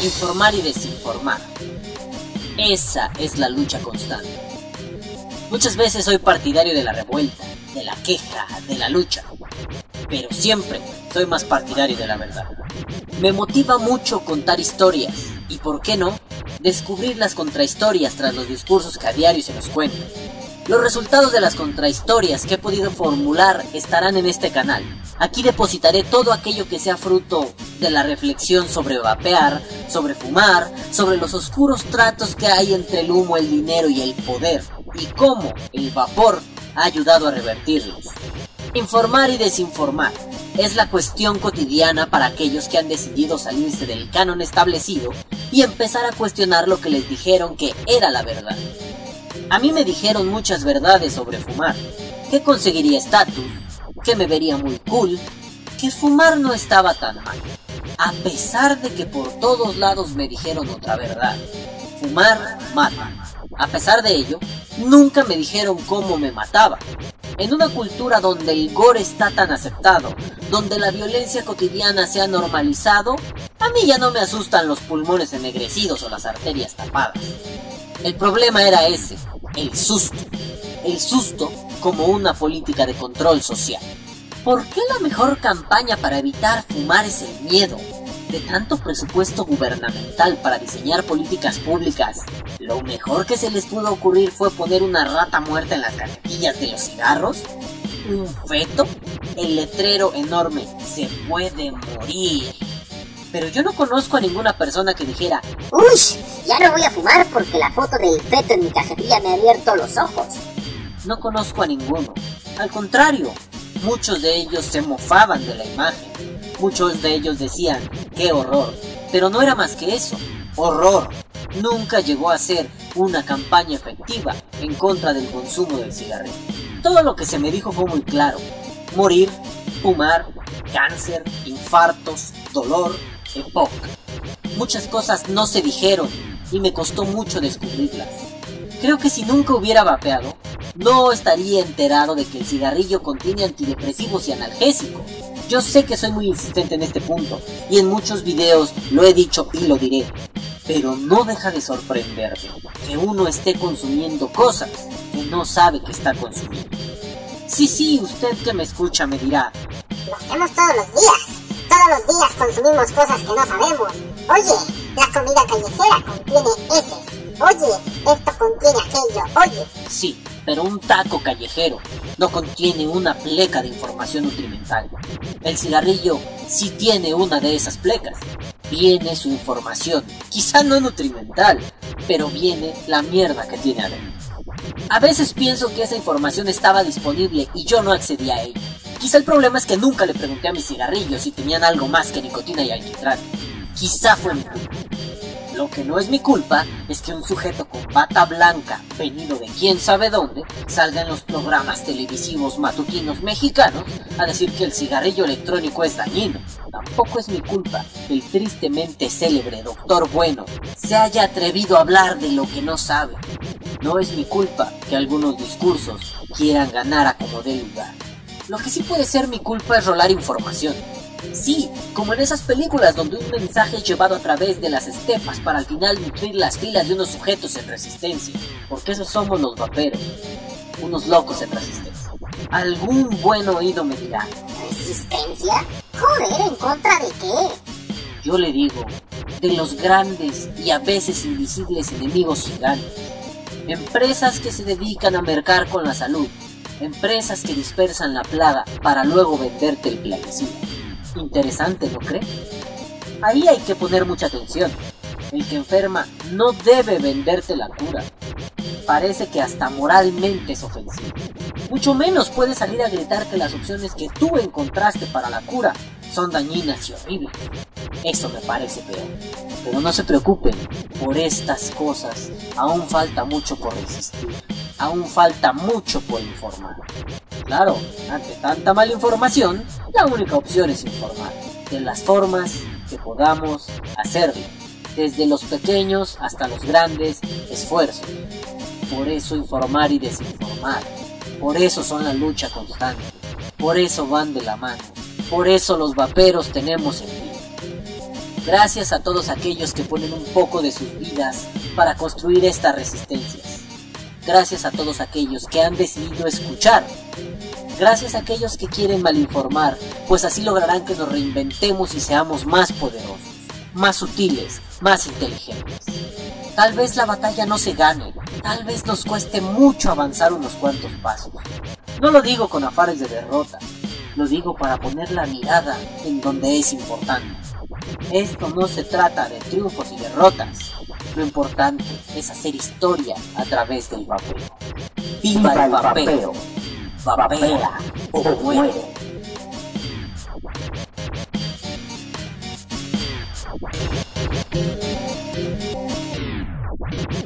Informar y desinformar. Esa es la lucha constante. Muchas veces soy partidario de la revuelta, de la queja, de la lucha, pero siempre soy más partidario de la verdad. Me motiva mucho contar historias y, por qué no, descubrir las contrahistorias tras los discursos que a diario se nos cuentan. Los resultados de las contrahistorias que he podido formular estarán en este canal. Aquí depositaré todo aquello que sea fruto de la reflexión sobre vapear, sobre fumar, sobre los oscuros tratos que hay entre el humo, el dinero y el poder, y cómo el vapor ha ayudado a revertirlos. Informar y desinformar es la cuestión cotidiana para aquellos que han decidido salirse del canon establecido y empezar a cuestionar lo que les dijeron que era la verdad. A mí me dijeron muchas verdades sobre fumar, que conseguiría estatus, que me vería muy cool, que fumar no estaba tan mal, a pesar de que por todos lados me dijeron otra verdad. Fumar mata. A pesar de ello, nunca me dijeron cómo me mataba. En una cultura donde el gore está tan aceptado, donde la violencia cotidiana se ha normalizado, a mí ya no me asustan los pulmones ennegrecidos o las arterias tapadas. El problema era ese, el susto. El susto como una política de control social. ¿Por qué la mejor campaña para evitar fumar es el miedo? De tanto presupuesto gubernamental para diseñar políticas públicas, lo mejor que se les pudo ocurrir fue poner una rata muerta en las cajetillas de los cigarros. ¿Un feto? El letrero enorme, se puede morir. Pero yo no conozco a ninguna persona que dijera, Uy, ya no voy a fumar porque la foto del feto en mi cajetilla me ha abierto los ojos. No conozco a ninguno. Al contrario, muchos de ellos se mofaban de la imagen. Muchos de ellos decían, horror. Pero no era más que eso, horror. Nunca llegó a ser una campaña efectiva en contra del consumo del cigarrillo. Todo lo que se me dijo fue muy claro. Morir, fumar, cáncer, infartos, dolor, época. Muchas cosas no se dijeron y me costó mucho descubrirlas. Creo que si nunca hubiera vapeado, no estaría enterado de que el cigarrillo contiene antidepresivos y analgésicos. Yo sé que soy muy insistente en este punto y en muchos videos lo he dicho y lo diré, pero no deja de sorprenderme que uno esté consumiendo cosas que no sabe que está consumiendo. Sí, sí, usted que me escucha me dirá, Lo hacemos todos los días. Todos los días consumimos cosas que no sabemos. Oye, la comida callejera contiene heces. Oye, esto contiene aquello. Oye, Sí, pero un taco callejero no contiene una pleca de información nutrimental. El cigarrillo sí tiene una de esas plecas. Viene su información, quizá no nutrimental, pero viene la mierda que tiene adentro. A veces pienso que esa información estaba disponible y yo no accedí a ella. Quizá el problema es que nunca le pregunté a mis cigarrillos si tenían algo más que nicotina y alquitrán. Quizá fue mi culpa. Lo que no es mi culpa es que un sujeto con bata blanca, venido de quién sabe dónde, salga en los programas televisivos matutinos mexicanos a decir que el cigarrillo electrónico es dañino. Tampoco es mi culpa que el tristemente célebre Doctor Bueno se haya atrevido a hablar de lo que no sabe. No es mi culpa que algunos discursos quieran ganar a como. Lo que sí puede ser mi culpa es rolar información. Sí, como en esas películas donde un mensaje es llevado a través de las estepas para al final nutrir las filas de unos sujetos en resistencia, porque esos somos los vaperos, unos locos en resistencia. Algún buen oído me dirá, ¿resistencia? Joder, ¿en contra de qué? yo le digo, de los grandes y a veces invisibles enemigos gigantes. Empresas que se dedican a mercar con la salud, empresas que dispersan la plaga para luego venderte el plaguicida. Interesante, ¿no cree? Ahí hay que poner mucha atención. El que enferma no debe venderte la cura. Parece que hasta moralmente es ofensivo. Mucho menos puede salir a gritar que las opciones que tú encontraste para la cura son dañinas y horribles. Eso me parece peor. Pero no se preocupen, por estas cosas aún falta mucho por resistir. Aún falta mucho por informar. Claro, ante tanta mala información, la única opción es informar. De las formas que podamos hacerlo. Desde los pequeños hasta los grandes esfuerzos. Por eso informar y desinformar. Por eso son la lucha constante. Por eso van de la mano. Por eso los vaperos tenemos sentido. Gracias a todos aquellos que ponen un poco de sus vidas para construir estas resistencias. Gracias a todos aquellos que han decidido escuchar. Gracias a aquellos que quieren malinformar, pues así lograrán que nos reinventemos y seamos más poderosos, más sutiles, más inteligentes. Tal vez la batalla no se gane, tal vez nos cueste mucho avanzar unos cuantos pasos. No lo digo con afares de derrota, lo digo para poner la mirada en donde es importante. Esto no se trata de triunfos y derrotas. Lo importante es hacer historia a través del vapeo. ¡Viva el vapeo! Bababeira, Uruguai. Thank